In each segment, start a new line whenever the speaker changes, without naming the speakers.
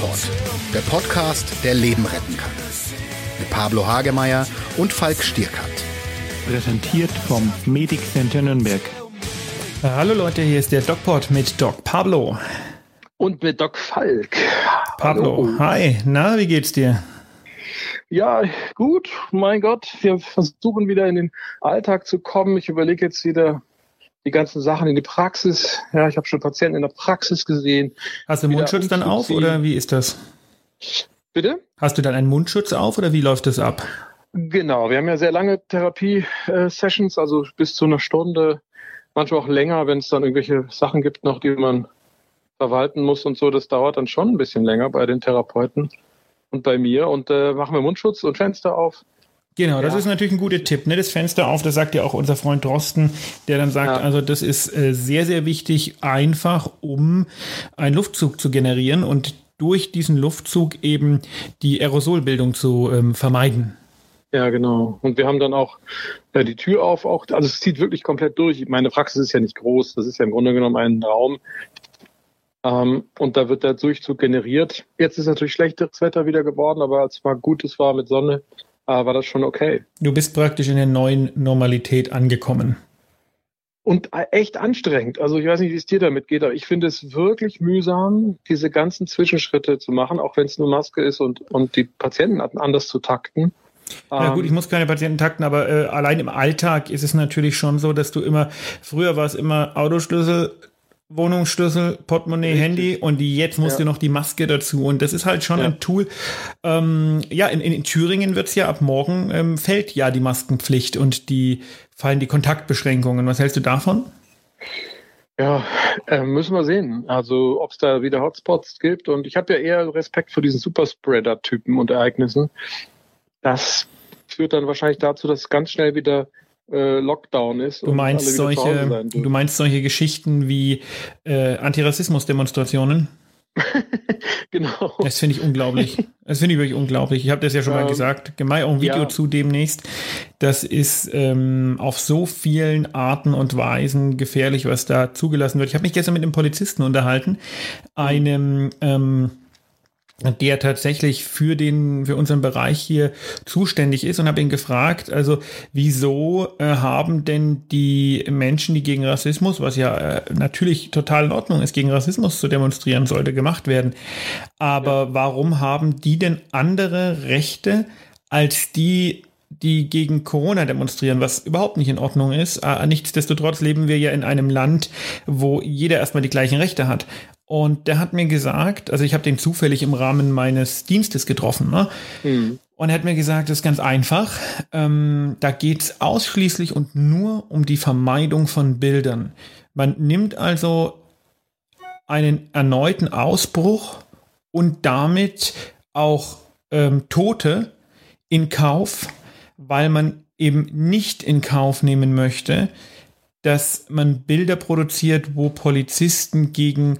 DocPod, der Podcast, der Leben retten kann. Mit Pablo Hagemeyer und Falk Stierkant.
Präsentiert vom Medic Center Nürnberg.
Hallo Leute, hier ist der DocPod mit Doc Pablo.
Und mit Doc Falk.
Pablo, Hallo. hi, na, wie geht's dir?
Ja, gut, mein Gott, wir versuchen wieder in den Alltag zu kommen. Ich überlege jetzt wieder die ganzen Sachen in die Praxis. Ja, ich habe schon Patienten in der Praxis gesehen.
Hast du Mundschutz dann auf oder wie ist das?
Bitte?
Hast du dann einen Mundschutz auf oder wie läuft das ab?
Genau, wir haben ja sehr lange Therapie-Sessions, also bis zu einer Stunde, manchmal auch länger, wenn es dann irgendwelche Sachen gibt noch, die man verwalten muss und so. Das dauert dann schon ein bisschen länger bei den Therapeuten und bei mir. Und äh, machen wir Mundschutz und Fenster auf
Genau, das ja. ist natürlich ein guter Tipp. Ne? Das Fenster auf, das sagt ja auch unser Freund Drosten, der dann sagt, ja. also das ist äh, sehr, sehr wichtig, einfach um einen Luftzug zu generieren und durch diesen Luftzug eben die Aerosolbildung zu ähm, vermeiden.
Ja, genau. Und wir haben dann auch äh, die Tür auf, auch, also es zieht wirklich komplett durch. Meine Praxis ist ja nicht groß, das ist ja im Grunde genommen ein Raum. Ähm, und da wird der Durchzug generiert. Jetzt ist natürlich schlechtes Wetter wieder geworden, aber als es mal gutes war mit Sonne, war das schon okay.
Du bist praktisch in der neuen Normalität angekommen.
Und äh, echt anstrengend. Also ich weiß nicht, wie es dir damit geht, aber ich finde es wirklich mühsam, diese ganzen Zwischenschritte zu machen, auch wenn es nur Maske ist und, und die Patienten anders zu takten.
Ja gut, ich ähm, muss keine Patienten takten, aber äh, allein im Alltag ist es natürlich schon so, dass du immer, früher war es immer Autoschlüssel, Wohnungsschlüssel, Portemonnaie, Richtig. Handy und jetzt musst ja. du noch die Maske dazu. Und das ist halt schon ja. ein Tool. Ähm, ja, in, in, Thüringen wird's ja ab morgen ähm, fällt ja die Maskenpflicht und die fallen die Kontaktbeschränkungen. Was hältst du davon?
Ja, äh, müssen wir sehen. Also ob es da wieder Hotspots gibt. Und ich habe ja eher Respekt vor diesen Superspreader-Typen und Ereignissen. Das führt dann wahrscheinlich dazu, dass ganz schnell wieder äh, Lockdown ist.
Du meinst solche, du meinst solche Geschichten wie äh, Antirassismus-Demonstrationen?
genau.
Das finde ich unglaublich. Das finde ich wirklich unglaublich. Ich habe das ja schon ähm, mal gesagt. Gemei auch ein Video ja. zu demnächst. Das ist ähm, auf so vielen Arten und Weisen gefährlich, was da zugelassen wird. Ich habe mich gestern mit einem Polizisten unterhalten, einem ähm, der tatsächlich für den für unseren Bereich hier zuständig ist und habe ihn gefragt, also wieso äh, haben denn die Menschen, die gegen Rassismus, was ja äh, natürlich total in Ordnung ist, gegen Rassismus zu demonstrieren sollte, gemacht werden, aber warum haben die denn andere Rechte als die die gegen Corona demonstrieren, was überhaupt nicht in Ordnung ist. Äh, nichtsdestotrotz leben wir ja in einem Land, wo jeder erstmal die gleichen Rechte hat. Und der hat mir gesagt, also ich habe den zufällig im Rahmen meines Dienstes getroffen, ne? Mhm. Und er hat mir gesagt, das ist ganz einfach. Ähm, da geht es ausschließlich und nur um die Vermeidung von Bildern. Man nimmt also einen erneuten Ausbruch und damit auch ähm, Tote in Kauf, weil man eben nicht in Kauf nehmen möchte, dass man Bilder produziert, wo Polizisten gegen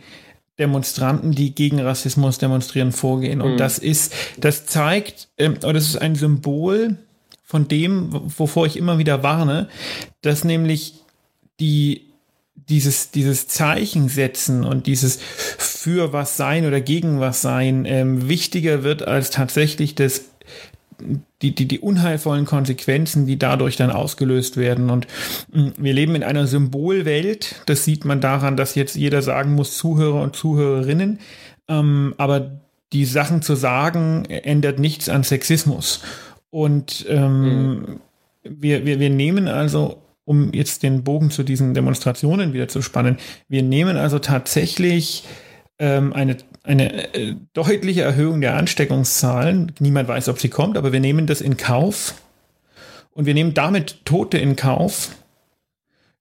Demonstranten, die gegen Rassismus demonstrieren, vorgehen. Und mhm. das ist, das zeigt, ähm, oder das ist ein Symbol von dem, wovor ich immer wieder warne, dass nämlich die dieses, dieses Zeichen setzen und dieses für was sein oder gegen was sein ähm, wichtiger wird als tatsächlich das die, die, die unheilvollen Konsequenzen, die dadurch dann ausgelöst werden. Und mm, wir leben in einer Symbolwelt. Das sieht man daran, dass jetzt jeder sagen muss, Zuhörer und Zuhörerinnen. Ähm, aber die Sachen zu sagen, ändert nichts an Sexismus. Und ähm, mhm. wir, wir, wir nehmen also, um jetzt den Bogen zu diesen Demonstrationen wieder zu spannen, wir nehmen also tatsächlich ähm, eine eine äh, deutliche Erhöhung der Ansteckungszahlen. Niemand weiß, ob sie kommt, aber wir nehmen das in Kauf und wir nehmen damit Tote in Kauf,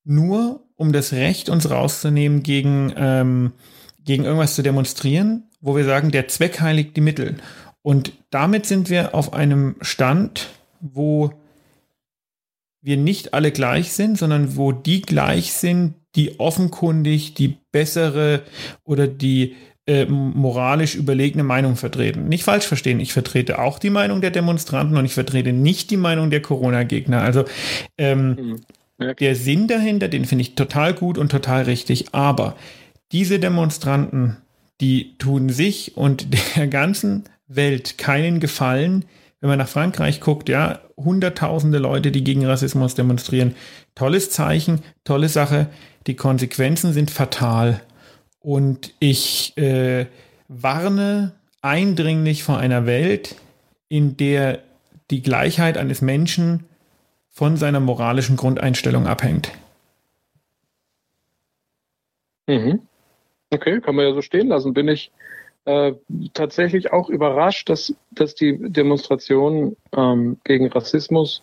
nur um das Recht uns rauszunehmen, gegen, ähm, gegen irgendwas zu demonstrieren, wo wir sagen, der Zweck heiligt die Mittel. Und damit sind wir auf einem Stand, wo wir nicht alle gleich sind, sondern wo die gleich sind, die offenkundig die bessere oder die äh, moralisch überlegene Meinung vertreten. Nicht falsch verstehen, ich vertrete auch die Meinung der Demonstranten und ich vertrete nicht die Meinung der Corona-Gegner. Also ähm, mhm. der Sinn dahinter, den finde ich total gut und total richtig. Aber diese Demonstranten, die tun sich und der ganzen Welt keinen Gefallen, wenn man nach Frankreich guckt, ja, hunderttausende Leute, die gegen Rassismus demonstrieren. Tolles Zeichen, tolle Sache. Die Konsequenzen sind fatal. Und ich äh, warne eindringlich vor einer Welt, in der die Gleichheit eines Menschen von seiner moralischen Grundeinstellung abhängt.
Mhm. Okay, kann man ja so stehen lassen. Bin ich äh, tatsächlich auch überrascht, dass, dass die Demonstrationen ähm, gegen Rassismus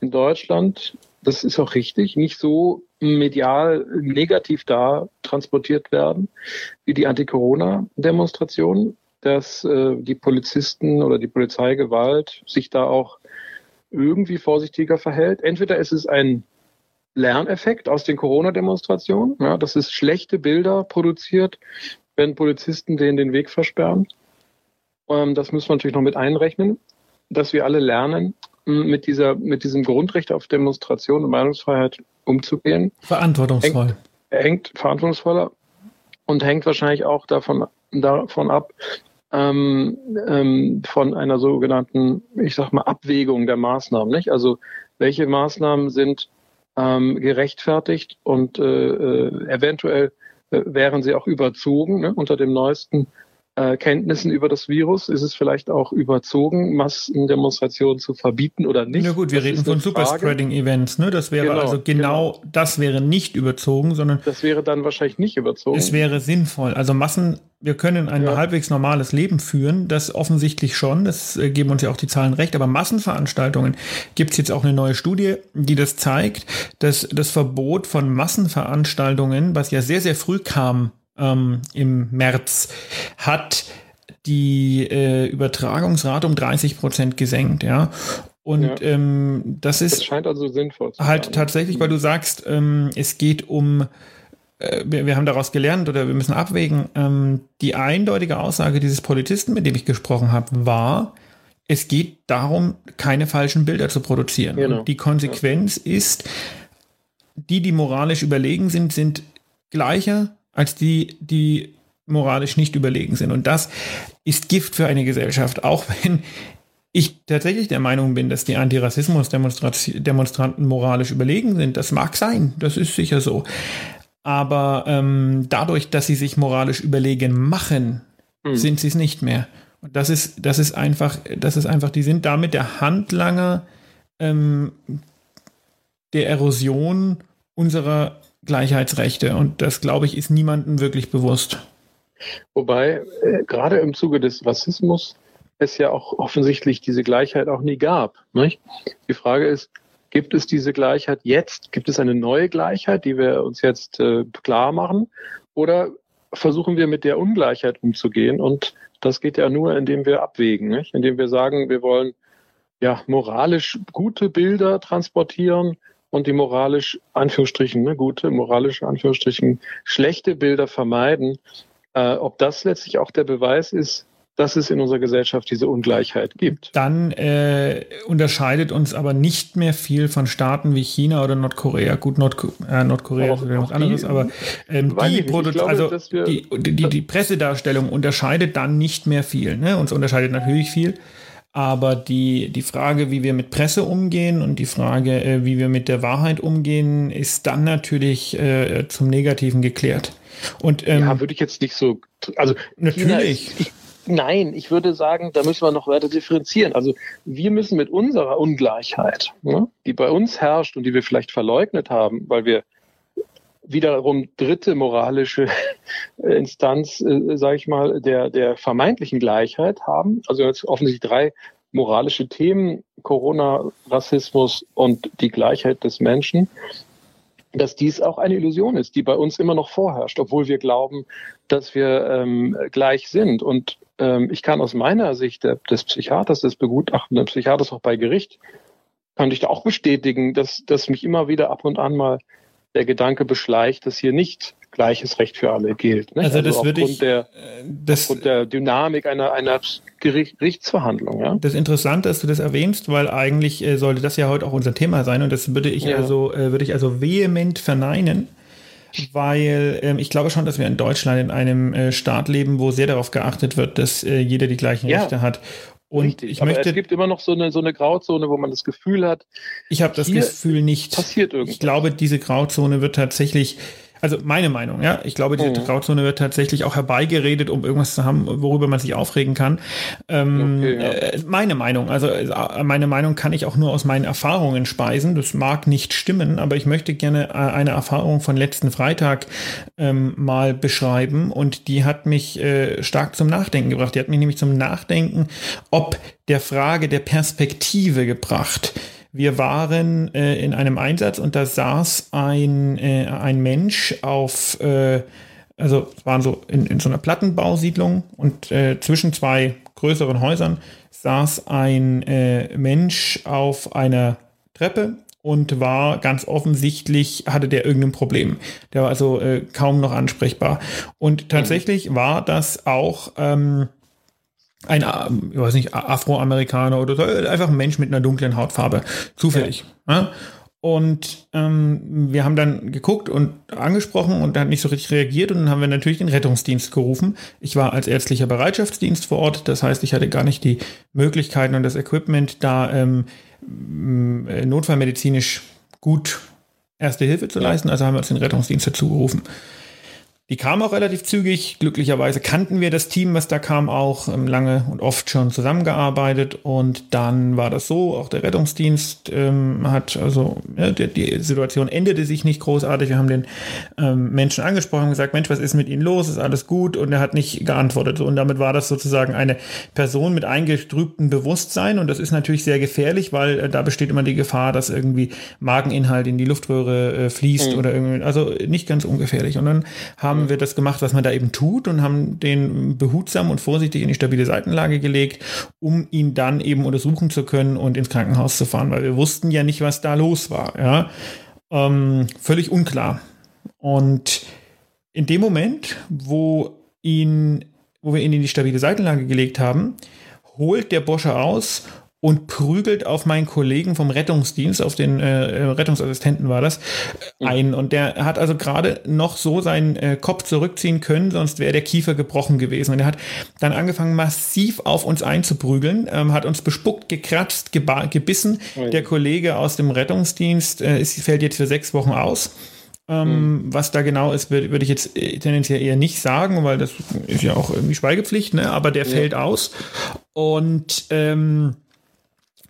in Deutschland, das ist auch richtig, nicht so medial negativ da transportiert werden wie die Anti-Corona-Demonstrationen, dass äh, die Polizisten oder die Polizeigewalt sich da auch irgendwie vorsichtiger verhält. Entweder ist es ein Lerneffekt aus den Corona-Demonstrationen, ja, dass es schlechte Bilder produziert, wenn Polizisten denen den Weg versperren. Ähm, das müssen wir natürlich noch mit einrechnen, dass wir alle lernen, mit dieser, mit diesem Grundrecht auf Demonstration und Meinungsfreiheit umzugehen.
Verantwortungsvoll.
Hängt, hängt verantwortungsvoller und hängt wahrscheinlich auch davon, davon ab, ähm, ähm, von einer sogenannten, ich sag mal, Abwägung der Maßnahmen. Nicht? Also welche Maßnahmen sind ähm, gerechtfertigt und äh, äh, eventuell äh, wären sie auch überzogen ne, unter dem neuesten äh, Kenntnissen über das Virus? Ist es vielleicht auch überzogen, Massendemonstrationen zu verbieten oder nicht?
Na gut, wir das reden von Superspreading-Events, ne? Das wäre genau, also genau, genau, das wäre nicht überzogen, sondern.
Das wäre dann wahrscheinlich nicht überzogen.
Es wäre sinnvoll. Also Massen, wir können ein ja. halbwegs normales Leben führen, das offensichtlich schon, das äh, geben uns ja auch die Zahlen recht, aber Massenveranstaltungen gibt es jetzt auch eine neue Studie, die das zeigt, dass das Verbot von Massenveranstaltungen, was ja sehr, sehr früh kam, ähm, im März, hat die äh, Übertragungsrate um 30 Prozent gesenkt, ja. Und ja. ähm, das ist
das scheint also sinnvoll
zu halt sein. tatsächlich, weil du sagst, ähm, es geht um äh, wir, wir, haben daraus gelernt oder wir müssen abwägen. Ähm, die eindeutige Aussage dieses Polizisten, mit dem ich gesprochen habe, war, es geht darum, keine falschen Bilder zu produzieren. Genau. Die Konsequenz ja. ist, die, die moralisch überlegen sind, sind gleicher als die, die moralisch nicht überlegen sind. Und das ist Gift für eine Gesellschaft, auch wenn ich tatsächlich der Meinung bin, dass die Antirassismus-Demonstranten moralisch überlegen sind. Das mag sein, das ist sicher so. Aber ähm, dadurch, dass sie sich moralisch überlegen machen, mhm. sind sie es nicht mehr. Und das ist, das ist einfach, das ist einfach, die sind damit der Handlanger ähm, der Erosion unserer Gleichheitsrechte. Und das, glaube ich, ist niemandem wirklich bewusst.
Wobei, äh, gerade im Zuge des Rassismus es ja auch offensichtlich diese Gleichheit auch nie gab. Nicht? Die Frage ist, gibt es diese Gleichheit jetzt? Gibt es eine neue Gleichheit, die wir uns jetzt äh, klar machen? Oder versuchen wir mit der Ungleichheit umzugehen? Und das geht ja nur, indem wir abwägen, nicht? indem wir sagen, wir wollen ja moralisch gute Bilder transportieren und die moralisch, Anführungsstrichen, ne, gute, moralisch, Anführungsstrichen, schlechte Bilder vermeiden. Äh, ob das letztlich auch der Beweis ist, dass es in unserer Gesellschaft diese Ungleichheit gibt.
Dann äh, unterscheidet uns aber nicht mehr viel von Staaten wie China oder Nordkorea. Gut, Nordko äh, Nordkorea ist was anderes, aber ähm, die, glaube, also die, die, die, Pressedarstellung unterscheidet dann nicht mehr viel. Ne? Uns unterscheidet natürlich viel. Aber die, die Frage, wie wir mit Presse umgehen und die Frage, äh, wie wir mit der Wahrheit umgehen, ist dann natürlich äh, zum Negativen geklärt. Und,
ähm, ja, würde ich jetzt nicht so. Also
natürlich.
Ist, ich, nein, ich würde sagen, da müssen wir noch weiter differenzieren. Also wir müssen mit unserer Ungleichheit, ne, die bei uns herrscht und die wir vielleicht verleugnet haben, weil wir wiederum dritte moralische Instanz, äh, sage ich mal, der, der vermeintlichen Gleichheit haben. Also jetzt offensichtlich drei moralische Themen, Corona, Rassismus und die Gleichheit des Menschen, dass dies auch eine Illusion ist, die bei uns immer noch vorherrscht, obwohl wir glauben, dass wir ähm, gleich sind. Und ähm, ich kann aus meiner Sicht der, des Psychiaters, des begutachtenden Psychiaters auch bei Gericht, kann ich da auch bestätigen, dass, dass mich immer wieder ab und an mal der Gedanke beschleicht, dass hier nicht gleiches Recht für alle gilt.
Ne? Also, also, das würde ich,
der, äh, das, aufgrund der Dynamik einer, einer Gerichtsverhandlung. Ja?
Das Interessante, dass du das erwähnst, weil eigentlich äh, sollte das ja heute auch unser Thema sein und das würde ich ja. also äh, würde ich also vehement verneinen. weil ähm, ich glaube schon, dass wir in Deutschland in einem äh, Staat leben, wo sehr darauf geachtet wird, dass äh, jeder die gleichen ja. Rechte hat.
Und Richtig, ich möchte, es gibt immer noch so eine, so eine Grauzone, wo man das Gefühl hat.
Ich habe das Gefühl nicht.
Passiert irgendwas.
Ich glaube, diese Grauzone wird tatsächlich also meine Meinung, ja. Ich glaube, diese mhm. Grauzone wird tatsächlich auch herbeigeredet, um irgendwas zu haben, worüber man sich aufregen kann. Ähm, okay, ja. äh, meine Meinung, also äh, meine Meinung kann ich auch nur aus meinen Erfahrungen speisen. Das mag nicht stimmen, aber ich möchte gerne äh, eine Erfahrung von letzten Freitag ähm, mal beschreiben und die hat mich äh, stark zum Nachdenken gebracht. Die hat mich nämlich zum Nachdenken, ob der Frage der Perspektive gebracht. Wir waren äh, in einem Einsatz und da saß ein, äh, ein Mensch auf, äh, also waren so in, in so einer Plattenbausiedlung und äh, zwischen zwei größeren Häusern saß ein äh, Mensch auf einer Treppe und war ganz offensichtlich, hatte der irgendein Problem. Der war also äh, kaum noch ansprechbar. Und tatsächlich war das auch ähm, ein, ähm, ich weiß nicht, Afroamerikaner oder so, einfach ein Mensch mit einer dunklen Hautfarbe, zufällig. Ja. Ja? Und ähm, wir haben dann geguckt und angesprochen und er hat nicht so richtig reagiert und dann haben wir natürlich den Rettungsdienst gerufen. Ich war als ärztlicher Bereitschaftsdienst vor Ort, das heißt, ich hatte gar nicht die Möglichkeiten und das Equipment, da ähm, notfallmedizinisch gut Erste Hilfe zu leisten, also haben wir uns den Rettungsdienst dazu gerufen. Die kam auch relativ zügig. Glücklicherweise kannten wir das Team, was da kam, auch ähm, lange und oft schon zusammengearbeitet. Und dann war das so, auch der Rettungsdienst ähm, hat, also ja, die, die, Situation endete sich nicht großartig. Wir haben den ähm, Menschen angesprochen und gesagt, Mensch, was ist mit Ihnen los? Ist alles gut? Und er hat nicht geantwortet. Und damit war das sozusagen eine Person mit eingetrübtem Bewusstsein. Und das ist natürlich sehr gefährlich, weil äh, da besteht immer die Gefahr, dass irgendwie Mageninhalt in die Luftröhre äh, fließt mhm. oder irgendwie, also nicht ganz ungefährlich. Und dann haben haben wir das gemacht, was man da eben tut und haben den behutsam und vorsichtig in die stabile Seitenlage gelegt, um ihn dann eben untersuchen zu können und ins Krankenhaus zu fahren, weil wir wussten ja nicht, was da los war. Ja? Ähm, völlig unklar. Und in dem Moment, wo ihn, wo wir ihn in die stabile Seitenlage gelegt haben, holt der Bosche aus und prügelt auf meinen Kollegen vom Rettungsdienst, auf den äh, äh Rettungsassistenten war das, ein. Und der hat also gerade noch so seinen äh, Kopf zurückziehen können, sonst wäre der Kiefer gebrochen gewesen. Und er hat dann angefangen, massiv auf uns einzuprügeln, ähm, hat uns bespuckt, gekratzt, gebissen. Der Kollege aus dem Rettungsdienst äh, ist, fällt jetzt für sechs Wochen aus. Ähm, mhm. Was da genau ist, würde würd ich jetzt äh, tendenziell eher nicht sagen, weil das ist ja auch irgendwie Schweigepflicht, ne? aber der ja. fällt aus. Und ähm,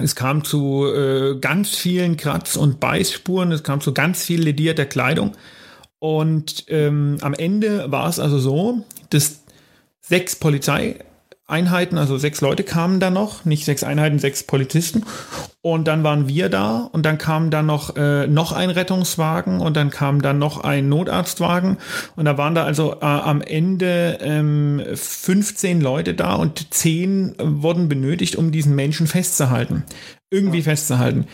es kam zu äh, ganz vielen Kratz- und Beißspuren, es kam zu ganz viel ledierter Kleidung. Und ähm, am Ende war es also so, dass sechs Polizei Einheiten, also sechs Leute kamen da noch, nicht sechs Einheiten, sechs Polizisten. Und dann waren wir da und dann kam dann noch, äh, noch ein Rettungswagen und dann kam dann noch ein Notarztwagen. Und da waren da also äh, am Ende ähm, 15 Leute da und 10 wurden benötigt, um diesen Menschen festzuhalten. Irgendwie ja. festzuhalten.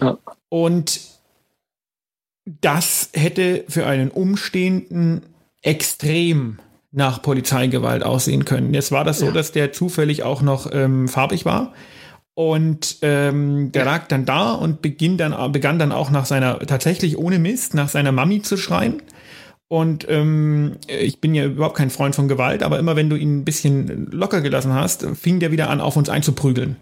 Ja. Und das hätte für einen Umstehenden extrem nach Polizeigewalt aussehen können. Jetzt war das so, ja. dass der zufällig auch noch ähm, farbig war. Und ähm, der lag dann da und beginn dann, begann dann auch nach seiner, tatsächlich ohne Mist, nach seiner Mami zu schreien. Und ähm, ich bin ja überhaupt kein Freund von Gewalt, aber immer wenn du ihn ein bisschen locker gelassen hast, fing der wieder an, auf uns einzuprügeln.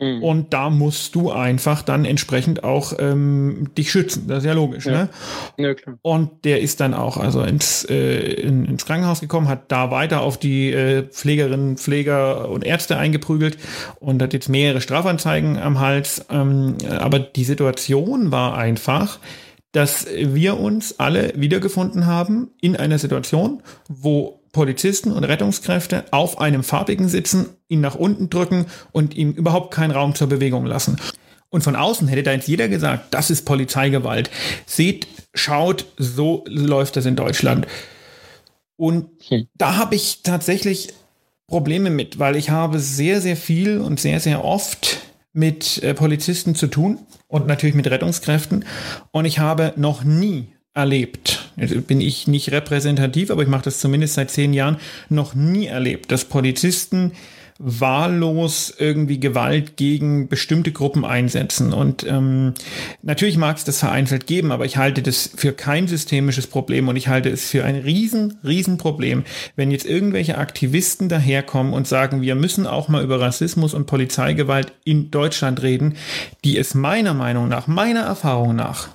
Mhm. Und da musst du einfach dann entsprechend auch ähm, dich schützen. Das ist ja logisch. Ja. Ne? Ja. Und der ist dann auch also ins, äh, in, ins Krankenhaus gekommen, hat da weiter auf die äh, Pflegerinnen, Pfleger und Ärzte eingeprügelt und hat jetzt mehrere Strafanzeigen am Hals. Ähm, aber die Situation war einfach, dass wir uns alle wiedergefunden haben in einer Situation, wo Polizisten und Rettungskräfte auf einem Farbigen sitzen, ihn nach unten drücken und ihm überhaupt keinen Raum zur Bewegung lassen. Und von außen hätte da jetzt jeder gesagt, das ist Polizeigewalt. Seht, schaut, so läuft das in Deutschland. Und hm. da habe ich tatsächlich Probleme mit, weil ich habe sehr, sehr viel und sehr, sehr oft mit äh, Polizisten zu tun und natürlich mit Rettungskräften. Und ich habe noch nie erlebt. Jetzt bin ich nicht repräsentativ, aber ich mache das zumindest seit zehn Jahren noch nie erlebt, dass Polizisten wahllos irgendwie Gewalt gegen bestimmte Gruppen einsetzen. Und ähm, natürlich mag es das vereinzelt geben, aber ich halte das für kein systemisches Problem und ich halte es für ein riesen, riesen Problem, wenn jetzt irgendwelche Aktivisten daherkommen und sagen, wir müssen auch mal über Rassismus und Polizeigewalt in Deutschland reden, die es meiner Meinung nach, meiner Erfahrung nach,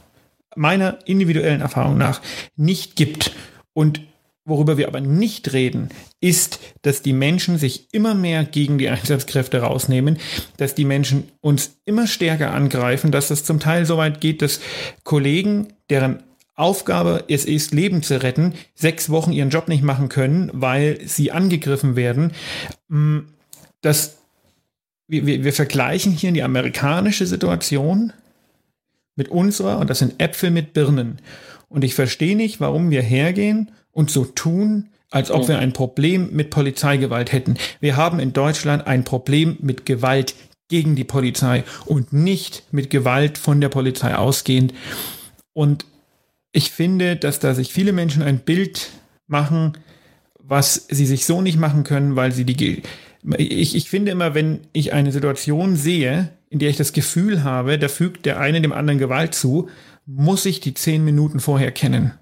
meiner individuellen Erfahrung nach nicht gibt. Und Worüber wir aber nicht reden, ist, dass die Menschen sich immer mehr gegen die Einsatzkräfte rausnehmen, dass die Menschen uns immer stärker angreifen, dass das zum Teil so weit geht, dass Kollegen, deren Aufgabe es ist, Leben zu retten, sechs Wochen ihren Job nicht machen können, weil sie angegriffen werden. Mm, das, wir, wir, wir vergleichen hier die amerikanische Situation mit unserer, und das sind Äpfel mit Birnen. Und ich verstehe nicht, warum wir hergehen und so tun, als ob wir ein Problem mit Polizeigewalt hätten. Wir haben in Deutschland ein Problem mit Gewalt gegen die Polizei und nicht mit Gewalt von der Polizei ausgehend. Und ich finde, dass da sich viele Menschen ein Bild machen, was sie sich so nicht machen können, weil sie die. Ich, ich finde immer, wenn ich eine Situation sehe, in der ich das Gefühl habe, da fügt der eine dem anderen Gewalt zu, muss ich die zehn Minuten vorher kennen.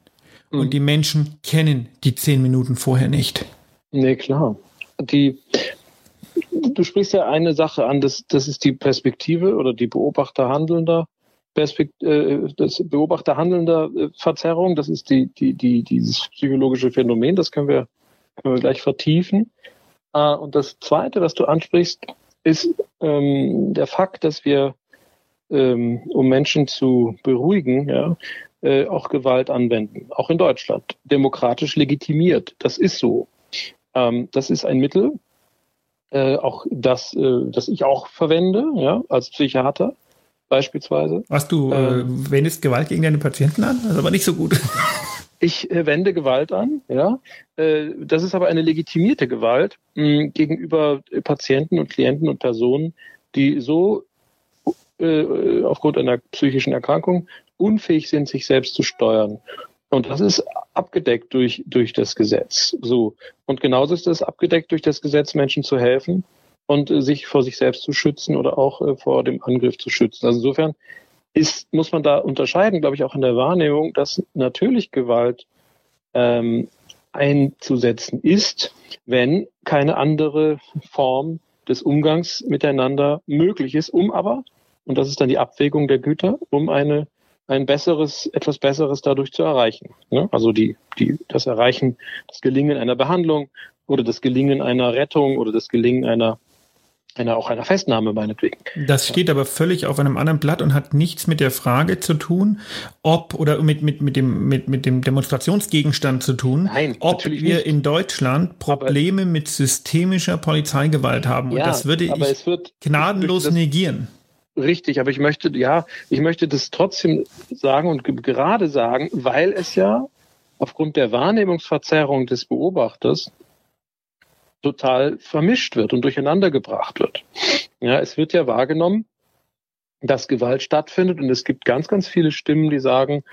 Mhm. Und die Menschen kennen die zehn Minuten vorher nicht.
Nee, klar. Die, du sprichst ja eine Sache an, das, das ist die Perspektive oder die Beobachter handelnder Perspekt äh, das Beobachter handelnder äh, Verzerrung, das ist die, die, die, dieses psychologische Phänomen, das können wir, können wir gleich vertiefen. Äh, und das zweite, was du ansprichst, ist ähm, der Fakt, dass wir, ähm, um Menschen zu beruhigen, ja, äh, auch Gewalt anwenden, auch in Deutschland, demokratisch legitimiert. Das ist so. Ähm, das ist ein Mittel, äh, auch das, äh, das ich auch verwende, ja, als Psychiater beispielsweise.
Was du äh, ähm, wendest Gewalt gegen deine Patienten an? Das ist aber nicht so gut.
Ich äh, wende Gewalt an, ja. Äh, das ist aber eine legitimierte Gewalt mh, gegenüber Patienten und Klienten und Personen, die so äh, aufgrund einer psychischen Erkrankung unfähig sind, sich selbst zu steuern. Und das ist abgedeckt durch, durch das Gesetz. So. Und genauso ist es abgedeckt durch das Gesetz, Menschen zu helfen und äh, sich vor sich selbst zu schützen oder auch äh, vor dem Angriff zu schützen. Also insofern ist, muss man da unterscheiden, glaube ich, auch in der Wahrnehmung, dass natürlich Gewalt ähm, einzusetzen ist, wenn keine andere Form des Umgangs miteinander möglich ist, um aber, und das ist dann die Abwägung der Güter, um eine ein besseres, etwas Besseres dadurch zu erreichen. Ne? Also die, die, das Erreichen, das Gelingen einer Behandlung oder das Gelingen einer Rettung oder das Gelingen einer einer, auch einer Festnahme meinetwegen.
Das steht aber völlig auf einem anderen Blatt und hat nichts mit der Frage zu tun, ob oder mit, mit, mit, dem, mit, mit dem Demonstrationsgegenstand zu tun,
Nein,
ob wir nicht. in Deutschland Probleme aber, mit systemischer Polizeigewalt haben. Und ja, das würde ich gnadenlos das, negieren.
Richtig, aber ich möchte, ja, ich möchte das trotzdem sagen und gerade sagen, weil es ja aufgrund der Wahrnehmungsverzerrung des Beobachters total vermischt wird und durcheinander gebracht wird. Ja, es wird ja wahrgenommen, dass Gewalt stattfindet und es gibt ganz, ganz viele Stimmen, die sagen,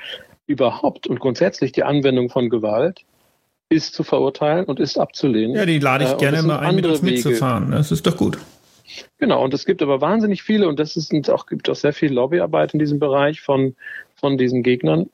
überhaupt und grundsätzlich die Anwendung von Gewalt ist zu verurteilen und ist abzulehnen.
Ja, die lade ich äh, gerne mal ein, mit uns mitzufahren. Das ist doch gut.
Genau, und es gibt aber wahnsinnig viele, und das ist auch, gibt auch sehr viel Lobbyarbeit in diesem Bereich von, von diesen Gegnern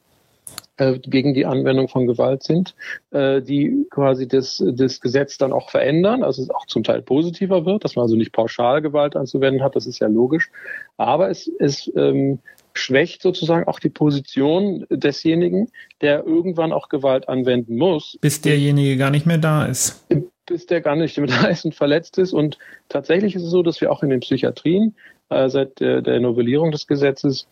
äh, gegen die Anwendung von Gewalt sind, äh, die quasi das, das Gesetz dann auch verändern, also es auch zum Teil positiver wird, dass man also nicht pauschal Gewalt anzuwenden hat, das ist ja logisch, aber es, es ähm, schwächt sozusagen auch die Position desjenigen, der irgendwann auch Gewalt anwenden muss.
Bis derjenige gar nicht mehr da ist
bis der gar nicht mit heißen verletzt ist. Und tatsächlich ist es so, dass wir auch in den Psychiatrien äh, seit der, der Novellierung des Gesetzes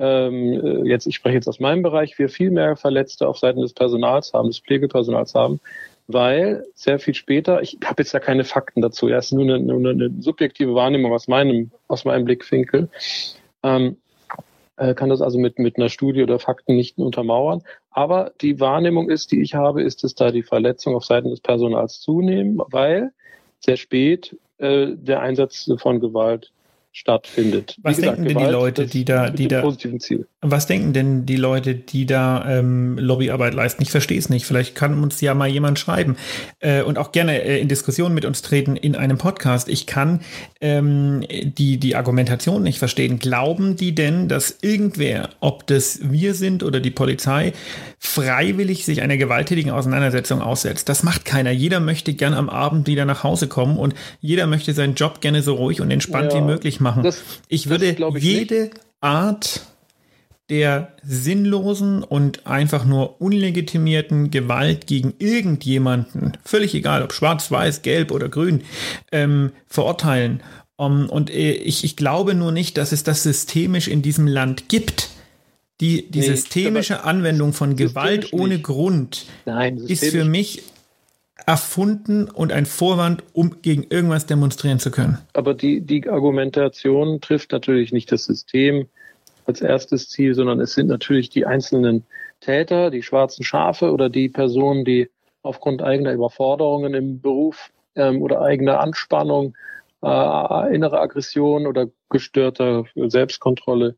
ähm, äh, jetzt, ich spreche jetzt aus meinem Bereich, wir viel mehr Verletzte auf Seiten des Personals haben, des Pflegepersonals haben, weil sehr viel später, ich habe jetzt ja keine Fakten dazu, ja, es ist nur eine, nur eine subjektive Wahrnehmung aus meinem, aus meinem Blickwinkel, ähm, äh, kann das also mit, mit einer Studie oder Fakten nicht untermauern. Aber die Wahrnehmung ist, die ich habe, ist, dass da die Verletzungen auf Seiten des Personals zunehmen, weil sehr spät äh, der Einsatz von Gewalt stattfindet.
Was gesagt, denken denn die Leute, die da, die da, was denken denn die Leute, die da ähm, Lobbyarbeit leisten? Ich verstehe es nicht. Vielleicht kann uns ja mal jemand schreiben äh, und auch gerne äh, in Diskussion mit uns treten in einem Podcast. Ich kann ähm, die die Argumentation nicht verstehen. Glauben die denn, dass irgendwer, ob das wir sind oder die Polizei, freiwillig sich einer gewalttätigen Auseinandersetzung aussetzt? Das macht keiner. Jeder möchte gern am Abend wieder nach Hause kommen und jeder möchte seinen Job gerne so ruhig und entspannt ja. wie möglich machen. Das, ich würde ich jede nicht. Art der sinnlosen und einfach nur unlegitimierten Gewalt gegen irgendjemanden, völlig egal ob schwarz, weiß, gelb oder grün, ähm, verurteilen. Um, und äh, ich, ich glaube nur nicht, dass es das systemisch in diesem Land gibt. Die, die nee, systemische Anwendung von Gewalt ohne nicht. Grund Nein, ist für mich erfunden und ein Vorwand, um gegen irgendwas demonstrieren zu können.
Aber die, die Argumentation trifft natürlich nicht das System als erstes Ziel, sondern es sind natürlich die einzelnen Täter, die schwarzen Schafe oder die Personen, die aufgrund eigener Überforderungen im Beruf ähm, oder eigener Anspannung, äh, innere Aggression oder gestörter Selbstkontrolle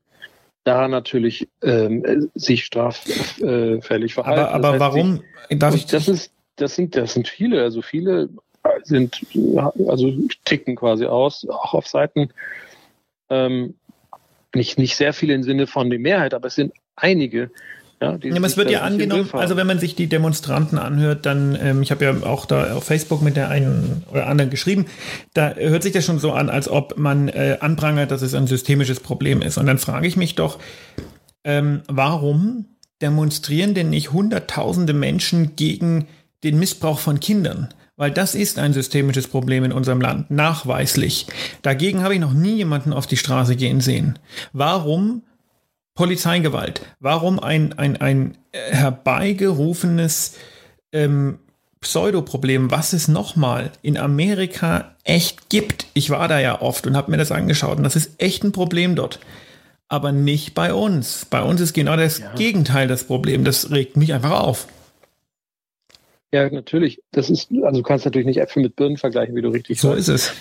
da natürlich ähm, sich straffällig verhalten.
Aber, aber das heißt, warum?
Darf ich das ist das sind, das sind viele, also viele sind, also ticken quasi aus, auch auf Seiten, ähm, nicht, nicht sehr viele im Sinne von der Mehrheit, aber es sind einige.
Ja, ja, es wird ja angenommen, also wenn man sich die Demonstranten anhört, dann, ähm, ich habe ja auch da auf Facebook mit der einen oder anderen geschrieben, da hört sich das schon so an, als ob man äh, anprangert, dass es ein systemisches Problem ist. Und dann frage ich mich doch, ähm, warum demonstrieren denn nicht Hunderttausende Menschen gegen den Missbrauch von Kindern. Weil das ist ein systemisches Problem in unserem Land, nachweislich. Dagegen habe ich noch nie jemanden auf die Straße gehen sehen. Warum Polizeigewalt? Warum ein, ein, ein herbeigerufenes ähm, Pseudoproblem, was es nochmal in Amerika echt gibt? Ich war da ja oft und habe mir das angeschaut und das ist echt ein Problem dort. Aber nicht bei uns. Bei uns ist genau das ja. Gegenteil das Problem. Das regt mich einfach auf.
Ja, natürlich. Das ist, also du kannst natürlich nicht Äpfel mit Birnen vergleichen, wie du richtig
so sagst. So ist es.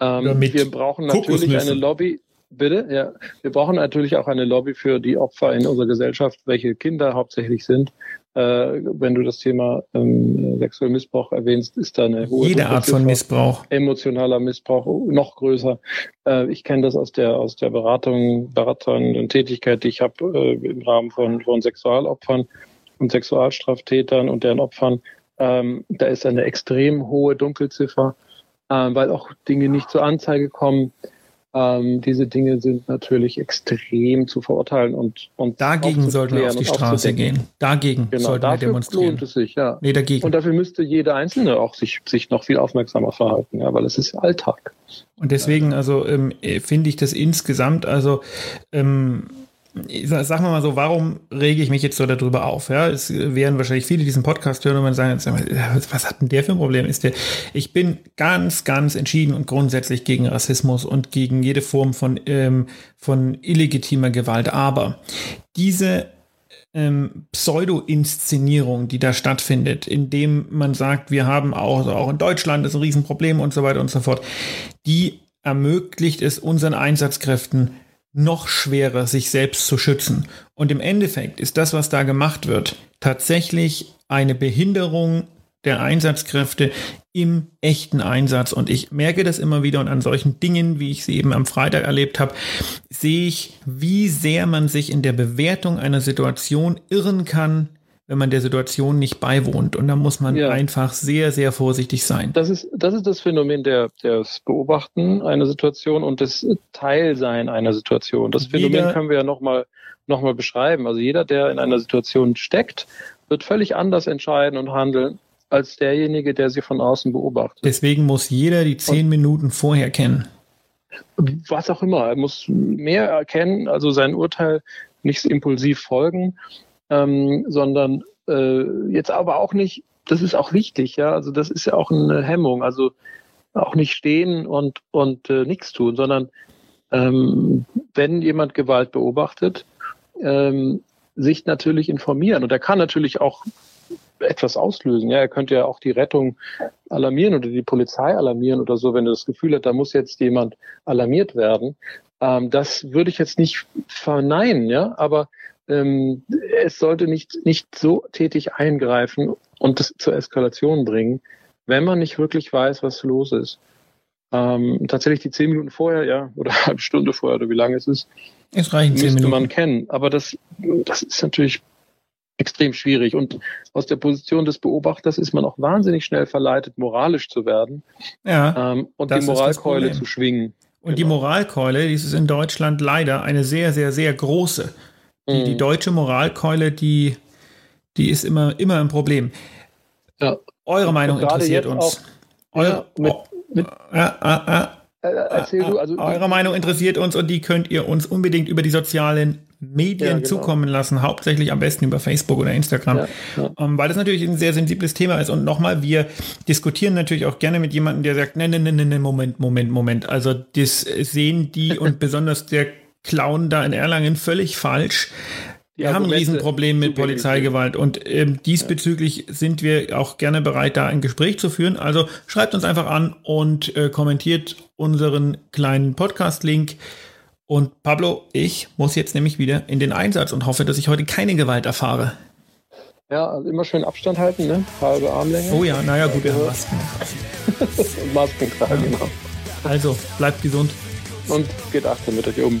Ähm, wir brauchen natürlich eine Lobby. Bitte, ja. Wir brauchen natürlich auch eine Lobby für die Opfer in unserer Gesellschaft, welche Kinder hauptsächlich sind. Äh, wenn du das Thema ähm, sexueller Missbrauch erwähnst, ist da eine
hohe jede Art von Missbrauch,
emotionaler Missbrauch noch größer. Äh, ich kenne das aus der aus der Beratung, beratenden Tätigkeit, die ich habe äh, im Rahmen von von Sexualopfern und Sexualstraftätern und deren Opfern. Ähm, da ist eine extrem hohe Dunkelziffer, ähm, weil auch Dinge nicht zur Anzeige kommen. Ähm, diese Dinge sind natürlich extrem zu verurteilen und, und
dagegen sollten wir auf die Straße gehen. Dagegen genau, sollten wir demonstrieren. Lohnt
es sich, ja.
Nee, dagegen.
Und dafür müsste jeder Einzelne auch sich, sich noch viel aufmerksamer verhalten, ja, weil es ist Alltag.
Und deswegen, also ähm, finde ich das insgesamt, also ähm, sagen wir mal so, warum rege ich mich jetzt so darüber auf? Ja, es werden wahrscheinlich viele diesen Podcast hören und sagen, was hat denn der für ein Problem? Ist der, ich bin ganz, ganz entschieden und grundsätzlich gegen Rassismus und gegen jede Form von, ähm, von illegitimer Gewalt. Aber diese ähm, Pseudo-Inszenierung, die da stattfindet, indem man sagt, wir haben auch, auch in Deutschland das Riesenproblem und so weiter und so fort, die ermöglicht es unseren Einsatzkräften, noch schwerer, sich selbst zu schützen. Und im Endeffekt ist das, was da gemacht wird, tatsächlich eine Behinderung der Einsatzkräfte im echten Einsatz. Und ich merke das immer wieder und an solchen Dingen, wie ich sie eben am Freitag erlebt habe, sehe ich, wie sehr man sich in der Bewertung einer Situation irren kann, wenn man der Situation nicht beiwohnt. Und da muss man ja. einfach sehr, sehr vorsichtig sein.
Das ist, das ist das Phänomen der, des Beobachten einer Situation und des Teilsein einer Situation. Das Phänomen jeder, können wir ja nochmal noch mal beschreiben. Also jeder, der in einer Situation steckt, wird völlig anders entscheiden und handeln als derjenige, der sie von außen beobachtet.
Deswegen muss jeder die zehn und, Minuten vorher kennen.
Was auch immer. Er muss mehr erkennen, also sein Urteil nicht impulsiv folgen ähm, sondern äh, jetzt aber auch nicht, das ist auch wichtig, ja, also das ist ja auch eine Hemmung, also auch nicht stehen und, und äh, nichts tun, sondern ähm, wenn jemand Gewalt beobachtet, ähm, sich natürlich informieren. Und er kann natürlich auch etwas auslösen. Ja, er könnte ja auch die Rettung alarmieren oder die Polizei alarmieren oder so, wenn er das Gefühl hat, da muss jetzt jemand alarmiert werden. Ähm, das würde ich jetzt nicht verneinen, ja, aber ähm, es sollte nicht, nicht so tätig eingreifen und das zur Eskalation bringen, wenn man nicht wirklich weiß, was los ist. Ähm, tatsächlich die zehn Minuten vorher, ja, oder eine halbe Stunde vorher oder wie lange es ist,
es reichen
müsste man kennen. Aber das, das ist natürlich extrem schwierig. Und aus der Position des Beobachters ist man auch wahnsinnig schnell verleitet, moralisch zu werden
ja,
ähm, und die Moralkeule zu schwingen.
Und genau. die Moralkeule, die ist in Deutschland leider eine sehr, sehr, sehr große. Die, die mhm. deutsche Moralkeule, die, die ist immer, immer ein Problem. Ja. Eure Meinung interessiert uns. Auch, Eure, ja, mit, mit, äh, äh, äh, erzähl du, also, eure Meinung interessiert uns und die könnt ihr uns unbedingt über die sozialen Medien ja, genau. zukommen lassen, hauptsächlich am besten über Facebook oder Instagram, ja, ja. Ähm, weil das natürlich ein sehr sensibles Thema ist. Und nochmal, wir diskutieren natürlich auch gerne mit jemandem, der sagt, nein, nein, nein, nein, Moment, Moment, Moment. Also das sehen die und besonders der Clown da in Erlangen völlig falsch. Wir haben ein Riesenproblem mit Polizeigewalt und ähm, diesbezüglich ja. sind wir auch gerne bereit, da ein Gespräch zu führen. Also schreibt uns einfach an und äh, kommentiert unseren kleinen Podcast-Link. Und Pablo, ich muss jetzt nämlich wieder in den Einsatz und hoffe, dass ich heute keine Gewalt erfahre.
Ja, also immer schön Abstand halten, ne? Halbe Armlänge.
Oh ja, naja, gut, wir haben Masken.
Masken tragen, ja. genau.
Also, bleibt gesund.
Und geht achtsam mit euch um.